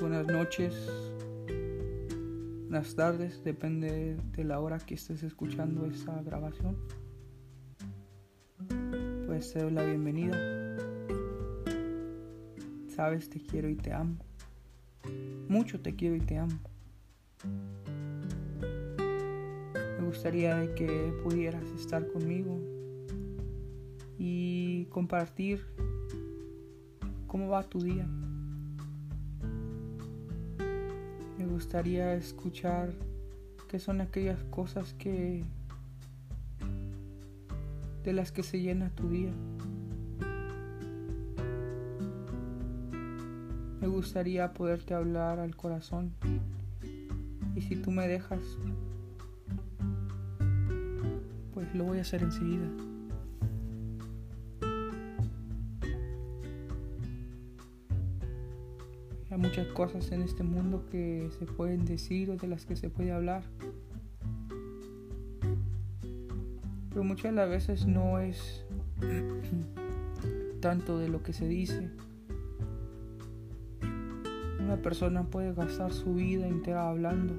buenas noches, buenas tardes, depende de la hora que estés escuchando esta grabación. Pues te doy la bienvenida. Sabes, te quiero y te amo. Mucho te quiero y te amo. Me gustaría que pudieras estar conmigo y compartir cómo va tu día. Gustaría escuchar qué son aquellas cosas que de las que se llena tu día. Me gustaría poderte hablar al corazón y si tú me dejas, pues lo voy a hacer enseguida. Muchas cosas en este mundo que se pueden decir o de las que se puede hablar. Pero muchas de las veces no es tanto de lo que se dice. Una persona puede gastar su vida entera hablando.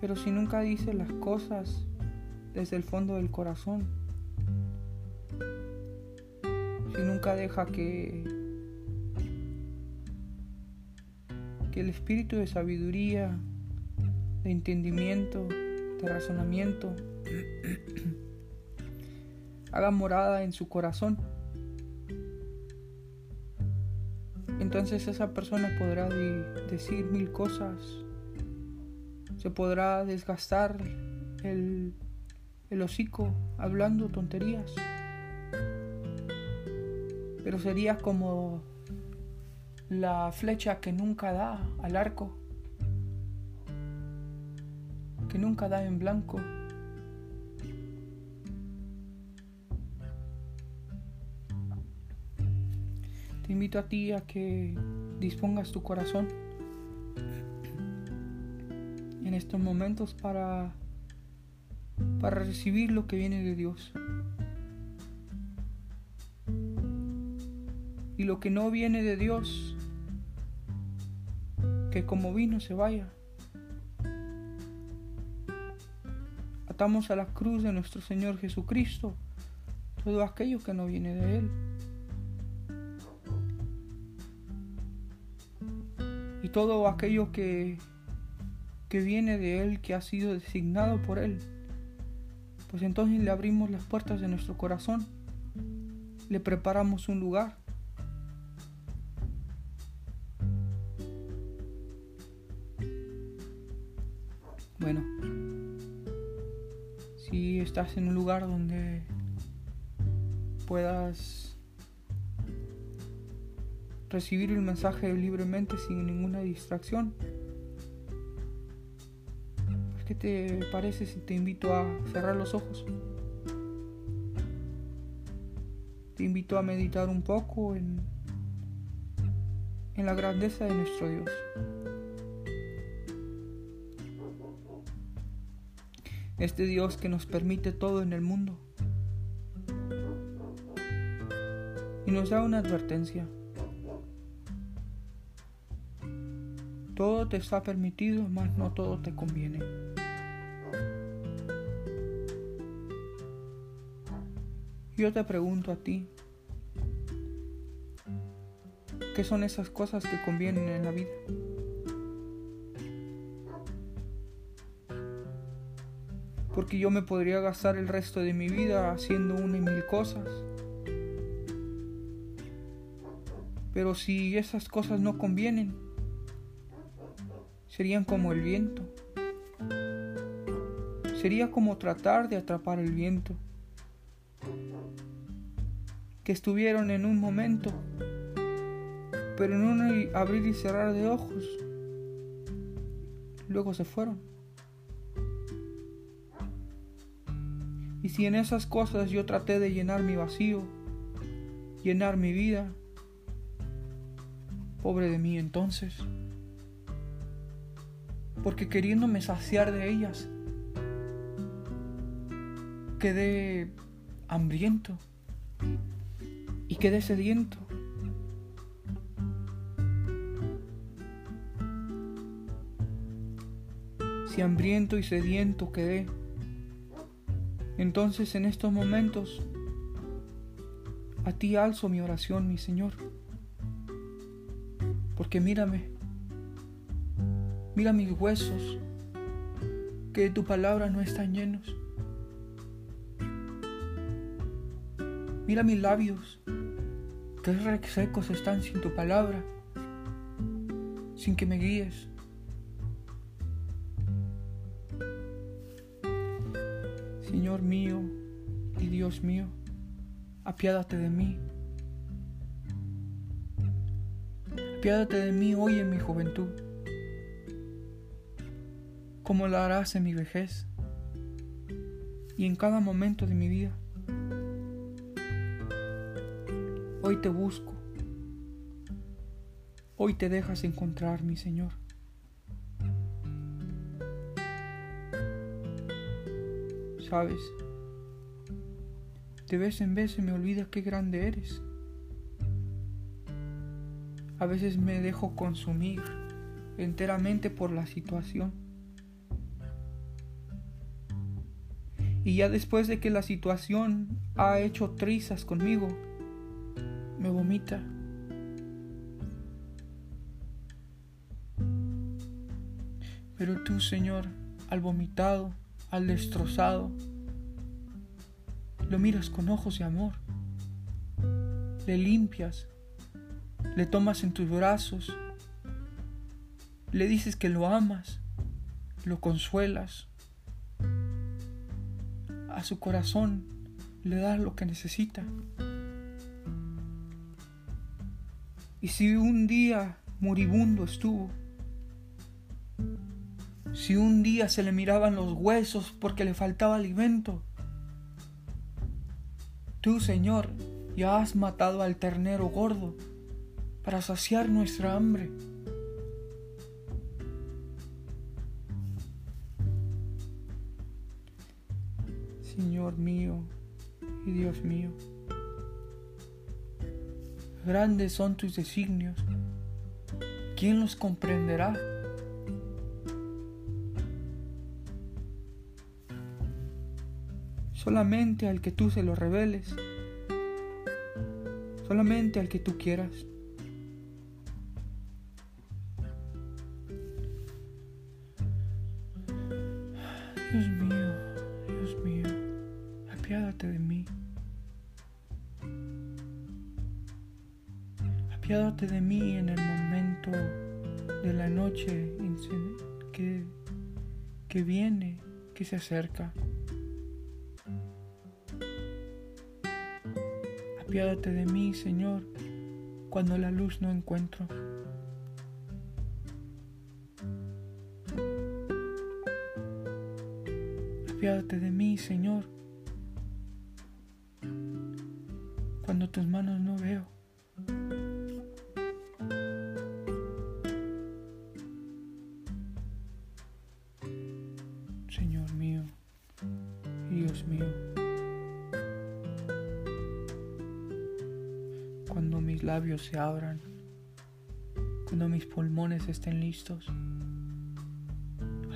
Pero si nunca dice las cosas desde el fondo del corazón, si nunca deja que el espíritu de sabiduría, de entendimiento, de razonamiento haga morada en su corazón. Entonces esa persona podrá decir mil cosas, se podrá desgastar el, el hocico hablando tonterías, pero sería como la flecha que nunca da al arco, que nunca da en blanco. Te invito a ti a que dispongas tu corazón en estos momentos para para recibir lo que viene de Dios. Y lo que no viene de Dios que como vino se vaya. Atamos a la cruz de nuestro Señor Jesucristo todo aquello que no viene de Él. Y todo aquello que, que viene de Él, que ha sido designado por Él. Pues entonces le abrimos las puertas de nuestro corazón, le preparamos un lugar Bueno, si estás en un lugar donde puedas recibir el mensaje libremente sin ninguna distracción, pues, ¿qué te parece si te invito a cerrar los ojos? Te invito a meditar un poco en, en la grandeza de nuestro Dios. Este Dios que nos permite todo en el mundo. Y nos da una advertencia. Todo te está permitido, mas no todo te conviene. Yo te pregunto a ti, ¿qué son esas cosas que convienen en la vida? Porque yo me podría gastar el resto de mi vida haciendo una y mil cosas. Pero si esas cosas no convienen, serían como el viento. Sería como tratar de atrapar el viento. Que estuvieron en un momento, pero en un abrir y cerrar de ojos, luego se fueron. Y si en esas cosas yo traté de llenar mi vacío, llenar mi vida, pobre de mí entonces. Porque queriéndome saciar de ellas, quedé hambriento y quedé sediento. Si hambriento y sediento quedé, entonces en estos momentos a ti alzo mi oración, mi Señor. Porque mírame, mira mis huesos, que de tu palabra no están llenos. Mira mis labios, que secos están sin tu palabra, sin que me guíes. Señor mío y Dios mío, apiádate de mí. Apiádate de mí hoy en mi juventud, como lo harás en mi vejez y en cada momento de mi vida. Hoy te busco. Hoy te dejas encontrar, mi Señor. Sabes, de vez en vez se me olvida qué grande eres. A veces me dejo consumir enteramente por la situación. Y ya después de que la situación ha hecho trizas conmigo, me vomita. Pero tú, Señor, al vomitado, al destrozado, lo miras con ojos de amor, le limpias, le tomas en tus brazos, le dices que lo amas, lo consuelas, a su corazón le das lo que necesita. Y si un día moribundo estuvo, si un día se le miraban los huesos porque le faltaba alimento, tú, Señor, ya has matado al ternero gordo para saciar nuestra hambre. Señor mío y Dios mío. Grandes son tus designios. ¿Quién los comprenderá? Solamente al que tú se los reveles. Solamente al que tú quieras. Dios mío, Dios mío, apiádate de mí. Apiádate de mí en el momento de la noche que, que viene, que se acerca. Apiádate de mí, Señor, cuando la luz no encuentro. Apiádate de mí, Señor, cuando tus manos no veo. cuando mis labios se abran, cuando mis pulmones estén listos.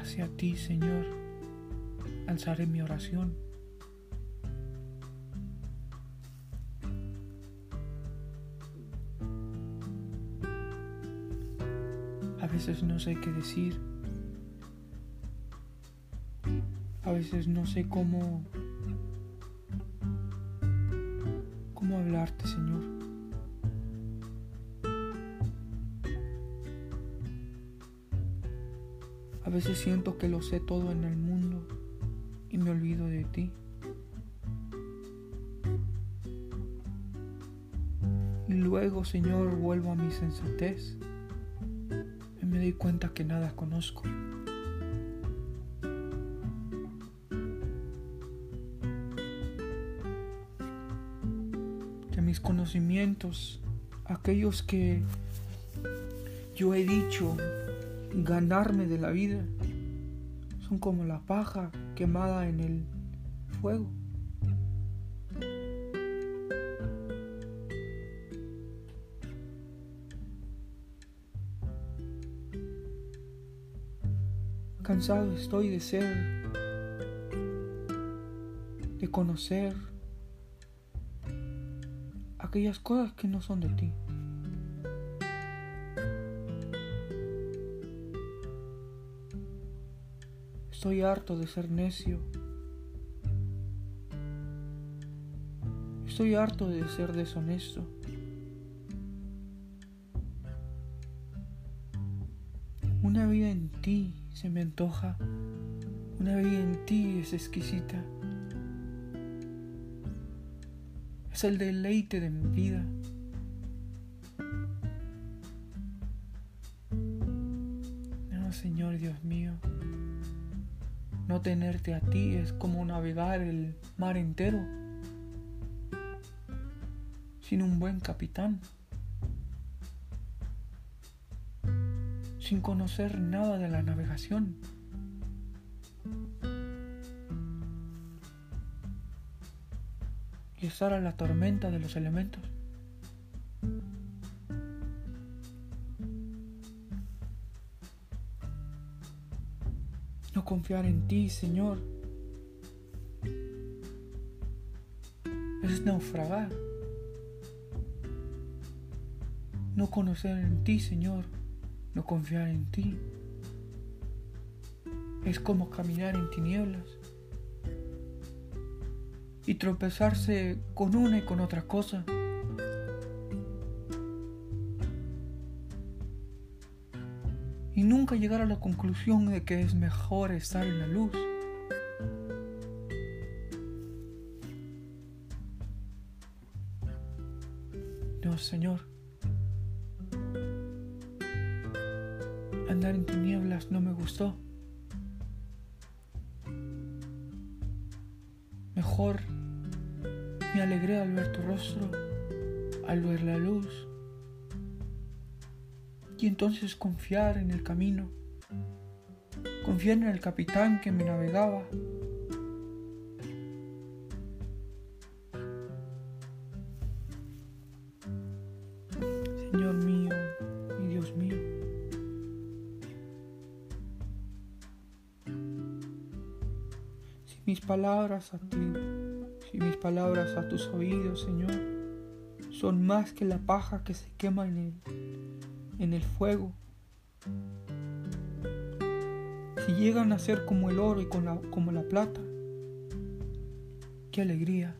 Hacia ti, Señor, alzaré mi oración. A veces no sé qué decir. A veces no sé cómo cómo hablarte, Señor. Veces siento que lo sé todo en el mundo y me olvido de ti. Y luego, Señor, vuelvo a mi sensatez y me doy cuenta que nada conozco. Que mis conocimientos, aquellos que yo he dicho ganarme de la vida. Son como la paja quemada en el fuego. Cansado estoy de ser, de conocer aquellas cosas que no son de ti. Estoy harto de ser necio. Estoy harto de ser deshonesto. Una vida en ti se me antoja. Una vida en ti es exquisita. Es el deleite de mi vida. No, Señor Dios mío. No tenerte a ti es como navegar el mar entero sin un buen capitán, sin conocer nada de la navegación. Y estar a la tormenta de los elementos. No confiar en ti, Señor, es naufragar. No conocer en ti, Señor, no confiar en ti. Es como caminar en tinieblas y tropezarse con una y con otra cosa. Y nunca llegar a la conclusión de que es mejor estar en la luz. Entonces confiar en el camino, confiar en el capitán que me navegaba. Señor mío y Dios mío. Si mis palabras a ti, si mis palabras a tus oídos, Señor, son más que la paja que se quema en el en el fuego. Si llegan a ser como el oro y como la plata, qué alegría.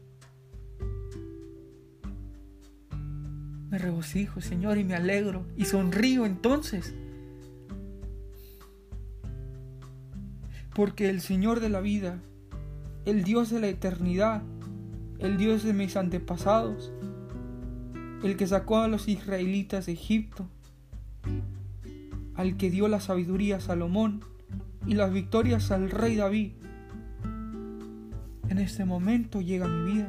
Me regocijo, Señor, y me alegro y sonrío entonces. Porque el Señor de la vida, el Dios de la eternidad, el Dios de mis antepasados, el que sacó a los israelitas de Egipto, al que dio la sabiduría a Salomón y las victorias al rey David. En este momento llega mi vida.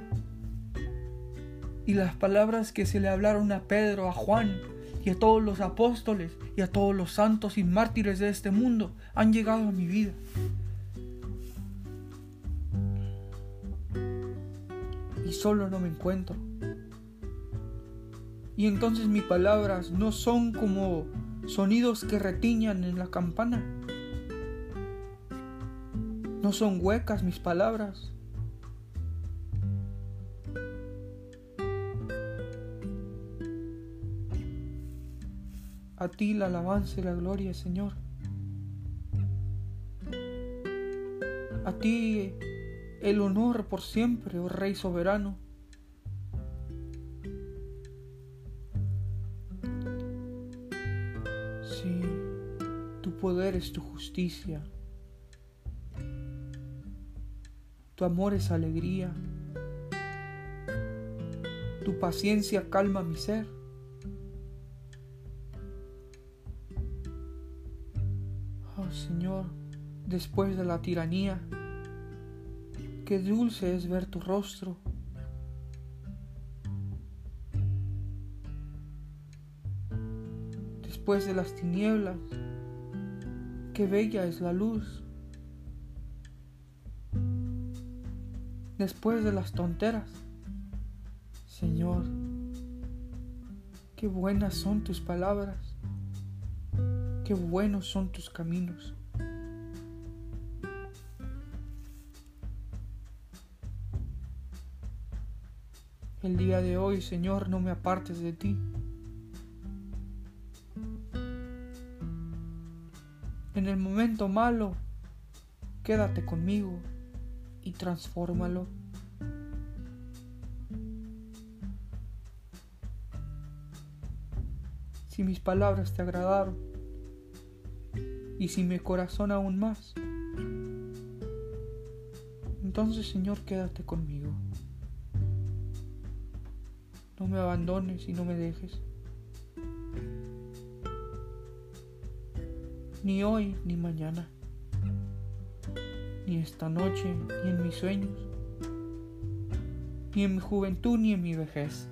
Y las palabras que se le hablaron a Pedro, a Juan y a todos los apóstoles y a todos los santos y mártires de este mundo han llegado a mi vida. Y solo no me encuentro. Y entonces mis palabras no son como sonidos que retiñan en la campana. No son huecas mis palabras. A ti la alabanza y la gloria, Señor. A ti el honor por siempre, oh Rey soberano. Es tu justicia. Tu amor es alegría. Tu paciencia calma mi ser. Oh Señor, después de la tiranía, qué dulce es ver tu rostro. Después de las tinieblas, qué bella es la luz. Después de las tonteras, Señor, qué buenas son tus palabras, qué buenos son tus caminos. El día de hoy, Señor, no me apartes de ti. El momento malo, quédate conmigo y transfórmalo. Si mis palabras te agradaron y si mi corazón aún más, entonces Señor quédate conmigo. No me abandones y no me dejes. Ni hoy ni mañana. Ni esta noche ni en mis sueños. Ni en mi juventud ni en mi vejez.